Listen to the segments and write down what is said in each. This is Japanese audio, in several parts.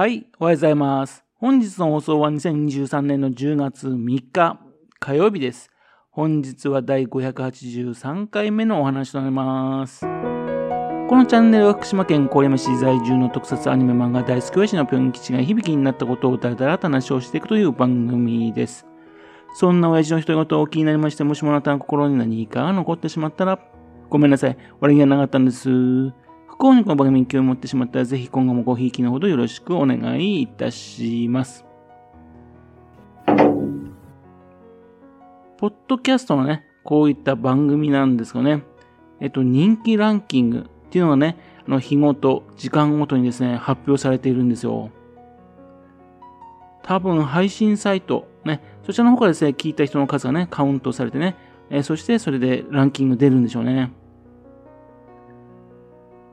はい、おはようございます。本日の放送は2023年の10月3日火曜日です。本日は第583回目のお話となります。このチャンネルは福島県郡山市在住の特撮アニメ漫画大好き親父のぴょん吉が響きになったことをだらだらと話をしていくという番組です。そんな親父の独り言を気になりまして、もしもあなたの心に何かが残ってしまったら、ごめんなさい。悪気がなかったんです。幸にこの番組に興味を持ってしまったら、ぜひ今後もごひいきのほどよろしくお願いいたします。ポッドキャストのね、こういった番組なんですがね、えっと、人気ランキングっていうのがね、あの日ごと、時間ごとにですね、発表されているんですよ。多分配信サイト、ね、そちらの方からですね、聞いた人の数がね、カウントされてね、えそしてそれでランキング出るんでしょうね。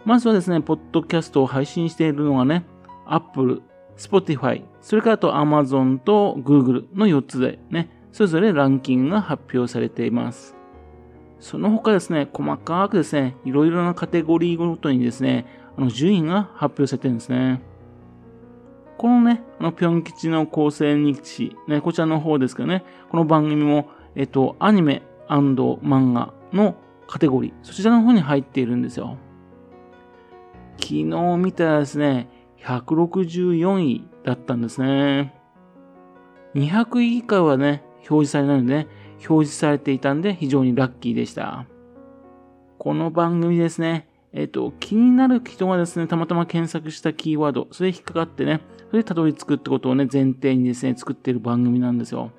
まずはですね、ポッドキャストを配信しているのがね、Apple、Spotify、それからと Amazon と Google の4つでね、それぞれランキングが発表されています。その他ですね、細かくですね、いろいろなカテゴリーごとにですね、あの順位が発表されてるんですね。このね、あの、ぴょん吉の構成日誌、ね、こちらの方ですけどね、この番組も、えっと、アニメ漫画のカテゴリー、そちらの方に入っているんですよ。昨日見たらですね、164位だったんですね。200位以下はね、表示されないので、ね、表示されていたんで非常にラッキーでした。この番組ですね、えっと、気になる人がですね、たまたま検索したキーワード、それ引っかかってね、それでたどり着くってことをね、前提にですね、作っている番組なんですよ。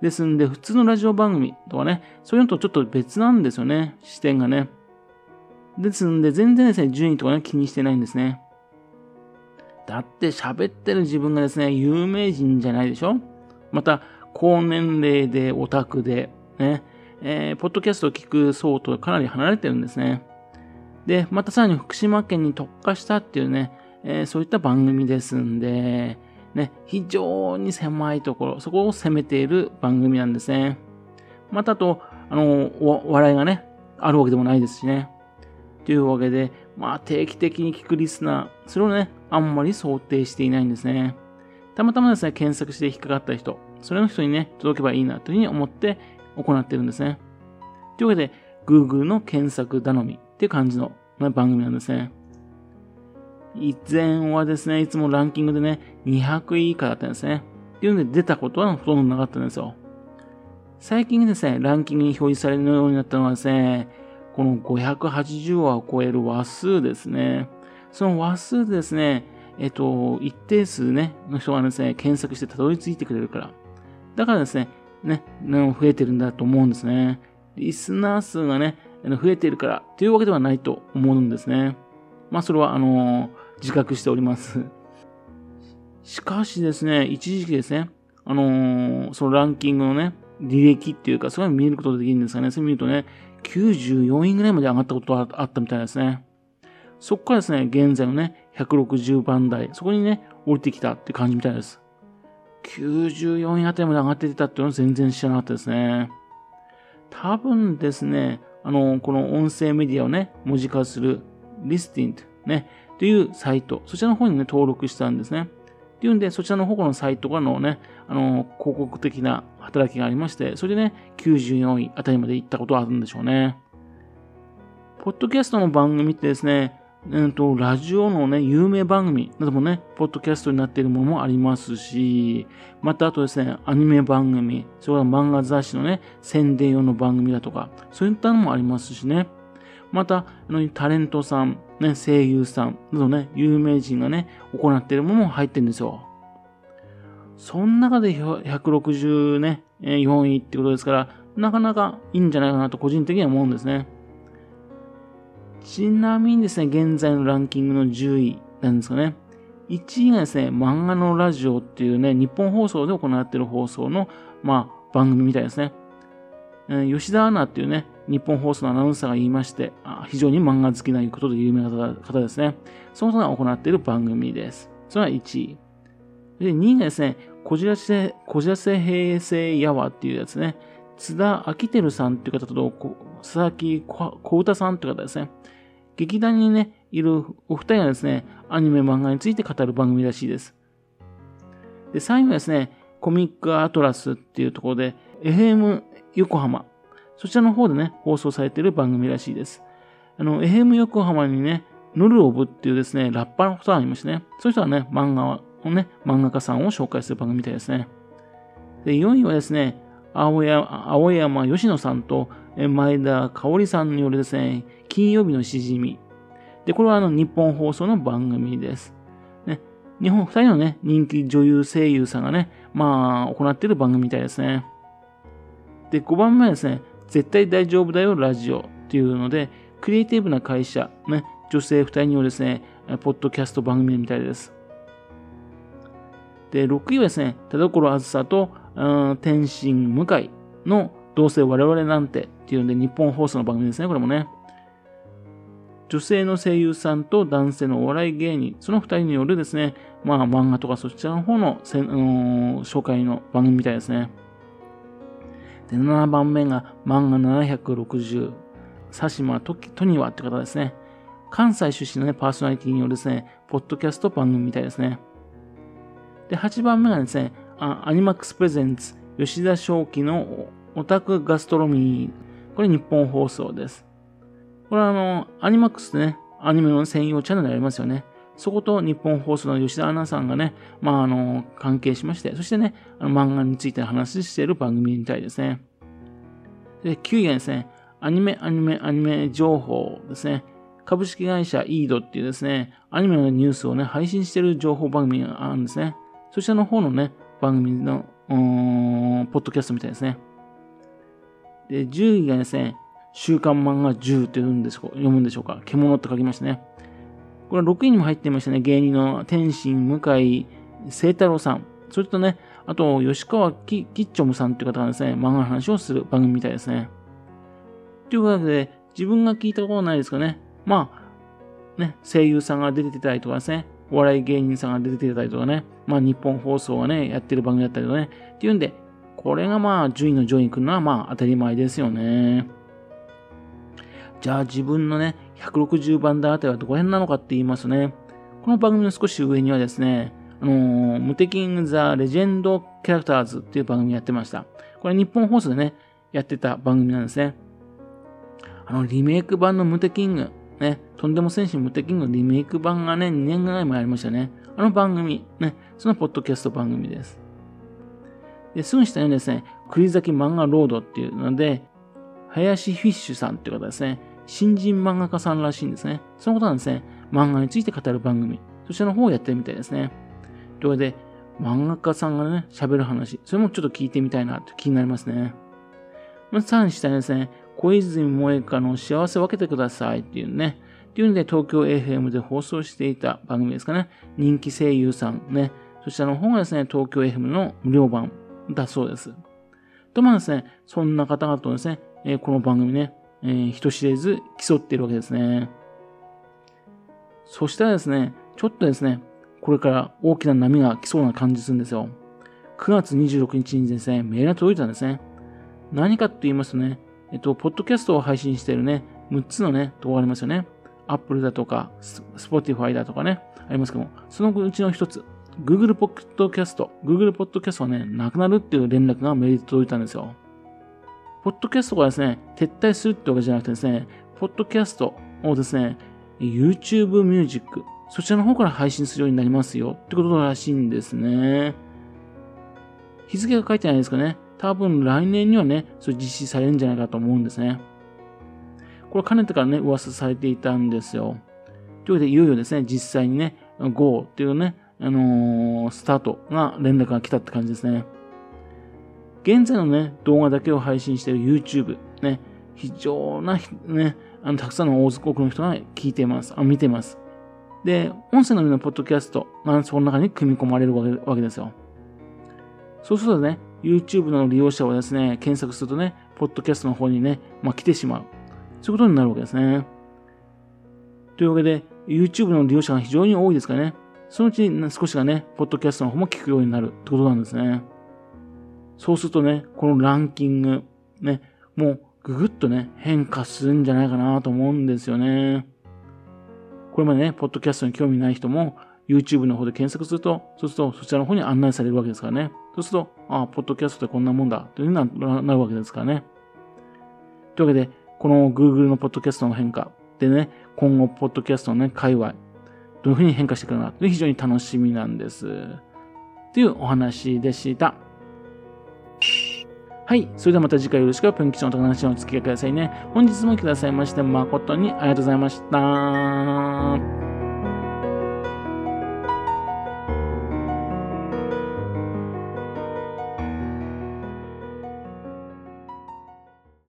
ですんで、普通のラジオ番組とかね、そういうのとちょっと別なんですよね、視点がね。ですんで、全然ですね、順位とかね、気にしてないんですね。だって喋ってる自分がですね、有名人じゃないでしょ？また、高年齢でオタクで、ね、えー、ポッドキャストを聞く層とかなり離れてるんですね。で、またさらに福島県に特化したっていうね、えー、そういった番組ですんで、ね、非常に狭いところ、そこを攻めている番組なんですね。またと、あの、笑いがね、あるわけでもないですしね。というわけで、まあ定期的に聞くリスナー、それをね、あんまり想定していないんですね。たまたまですね、検索して引っかかった人、それの人にね、届けばいいなというふうに思って行ってるんですね。というわけで、Google の検索頼みっていう感じの、ね、番組なんですね。以前はですね、いつもランキングでね、200位以下だったんですね。っていうので出たことはほとんどなかったんですよ。最近ですね、ランキングに表示されるようになったのはですね、この580話を超える話数ですね。その話数ですね、えっと、一定数ね、の人がですね、検索してたどり着いてくれるから。だからですね、ね、増えてるんだと思うんですね。リスナー数がね、増えてるからっていうわけではないと思うんですね。まあ、それは、あの、自覚しております。しかしですね、一時期ですね、あのー、そのランキングのね、履歴っていうか、そういうの見ることができるんですかね。それ見るとね、94位ぐらいまで上がったことがあったみたいですね。そこからですね、現在のね、160番台、そこにね、降りてきたって感じみたいです。94位あたりまで上がってたっていうのは全然知らなかったですね。多分ですね、あの、この音声メディアをね、文字化する Listing ね、というサイト、そちらの方にね、登録したんですね。っていうんで、そちらの方のサイトがのね、あの、広告的な働きがありまして、それでね、94位あたりまで行ったことがあるんでしょうね。ポッドキャストの番組ってですね、うんと、ラジオのね、有名番組などもね、ポッドキャストになっているものもありますし、またあとですね、アニメ番組、それから漫画雑誌のね、宣伝用の番組だとか、そういったのもありますしね。また、あの、タレントさん、ね、声優さんなどね、有名人がね、行っているものも入ってるんですよ。その中で160ね、4位ってことですから、なかなかいいんじゃないかなと個人的には思うんですね。ちなみにですね、現在のランキングの10位なんですかね。1位がですね、漫画のラジオっていうね、日本放送で行っている放送の、まあ、番組みたいですね。吉田アナっていうね、日本放送のアナウンサーが言いまして、非常に漫画好きなことで有名な方ですね。その人が行っている番組です。それは1位。で、2位がですね、こじらせ、こじらせ平成やわっていうやつね。津田明輝さんっていう方と、佐々木小歌さんっていう方ですね。劇団にね、いるお二人がですね、アニメ漫画について語る番組らしいです。で、最後はですね、コミックアトラスっていうところで、FM 横浜、そちらの方でね、放送されている番組らしいです。あの、FM 横浜にね、ヌルオブっていうですね、ラッパーのことがありましてね、そういう人はね、漫画はをね、漫画家さんを紹介する番組みたいですね。で、4位はですね、青山青山吉野さんと前田香織さんによるですね、金曜日のしじみ。で、これはあの日本放送の番組です。ね、日本二人のね、人気女優声優さんがね、まあ、行っている番組みたいですね。で、5番目はですね、絶対大丈夫だよラジオっていうので、クリエイティブな会社、ね、女性2人によるですね、ポッドキャスト番組みたいです。で、6位はですね、田所あずさと、うん、天心向井のどうせ我々なんてっていうので日本放送の番組ですね、これもね。女性の声優さんと男性のお笑い芸人、その2人によるですね、まあ漫画とかそちらの方のせ、の紹介の番組みたいですね。で、7番目が漫画760、佐島とトニワって方ですね。関西出身のね、パーソナリティによるですね、ポッドキャスト番組みたいですね。で、8番目がですね、アニマックスプレゼンツ、吉田正樹のオタクガストロミー。これ日本放送です。これはあの、アニマックスでね、アニメの専用チャンネルありますよね。そこと日本放送の吉田アナさんがね、まあ、あの、関係しまして、そしてね、あの漫画について話している番組みたいですね。で、9位がですね、アニメ、アニメ、アニメ情報ですね。株式会社イードっていうですね、アニメのニュースをね、配信している情報番組があるんですね。そちらの方のね、番組の、ポッドキャストみたいですね。で、10位がですね、週刊漫画10って読むんでしょ読むんでしょうか。獣って書きましたね。これは6位にも入っていましたね。芸人の天心向井聖太郎さん。それとね、あと、吉川ききっちょむさんという方がですね、漫画の話をする番組みたいですね。というわけで、自分が聞いたことないですかね。まあ、ね、声優さんが出てたりとかですね、お笑い芸人さんが出てたりとかね、まあ日本放送がね、やってる番組だったりとかね、っていうんで、これがまあ順位の上位に来るのはまあ当たり前ですよね。じゃあ自分のね、160番台あたりはどこら辺なのかって言いますとね、この番組の少し上にはですね、あのー、ムテキング・ザ・レジェンド・キャラクターズっていう番組やってました。これ日本放送でね、やってた番組なんですね。あの、リメイク版のムテキング、ね、とんでも戦士ムテキングのリメイク版がね、2年ぐらい前ありましたね。あの番組、ね、そのポッドキャスト番組です。で、すぐ下にですね、栗崎漫画ロードっていうので、林フィッシュさんっていう方ですね、新人漫画家さんらしいんですね。そのことなんですね、漫画について語る番組、そちらの方をやってるみたいですね。というわけで、漫画家さんがね、喋る話、それもちょっと聞いてみたいなって気になりますね。まず、さらに下にですね、小泉萌香の幸せを分けてくださいっていうね、っていうので東京 FM で放送していた番組ですかね。人気声優さんね。そちらの方がですね、東京 FM の無料版だそうです。とまあですね、そんな方々とですね、え、この番組ね、えー、人知れず競っているわけですね。そしたらですね、ちょっとですね、これから大きな波が来そうな感じするんですよ。9月26日にですね、メールが届いたんですね。何かと言いますとね、えっと、ポッドキャストを配信しているね、6つのね、動画ありますよね。Apple だとか、Spotify だとかね、ありますけども、そのうちの一つ、Google Podcast、Google Podcast はね、なくなるっていう連絡がメールで届いたんですよ。ポッドキャストがですね、撤退するってわけじゃなくてですね、ポッドキャストをですね、YouTube Music、そちらの方から配信するようになりますよってことらしいんですね。日付が書いてないですかね。多分来年にはね、それ実施されるんじゃないかと思うんですね。これかねてからね、噂されていたんですよ。というわけで、いよいよですね、実際にね、GO っていうね、あのー、スタートが連絡が来たって感じですね。現在のね、動画だけを配信している YouTube、ね、非常な、ね、あの、たくさんの大多くの人が聞いています。あ、見てます。で、音声の上のポッドキャストがその中に組み込まれるわけですよ。そうするとね、YouTube の利用者をですね、検索するとね、ポッドキャストの方にね、まあ、来てしまう。そういうことになるわけですね。というわけで、YouTube の利用者が非常に多いですからね、そのうちに少しがね、ポッドキャストの方も聞くようになるってことなんですね。そうするとね、このランキング、ね、もうぐぐっとね、変化するんじゃないかなと思うんですよね。ここれまでね、ポッドキャストに興味ない人も、YouTube の方で検索すると、そうするとそちらの方に案内されるわけですからね。そうすると、ああ、ポッドキャストってこんなもんだ、というふうになるわけですからね。というわけで、この Google のポッドキャストの変化でね、今後、ポッドキャストのね、界隈、どういうふうに変化していくのか、非常に楽しみなんです。というお話でした。はい。それではまた次回よろしくぷんきちのと話にお付き合いくださいね。本日も来てくださいまして誠にありがとうございました。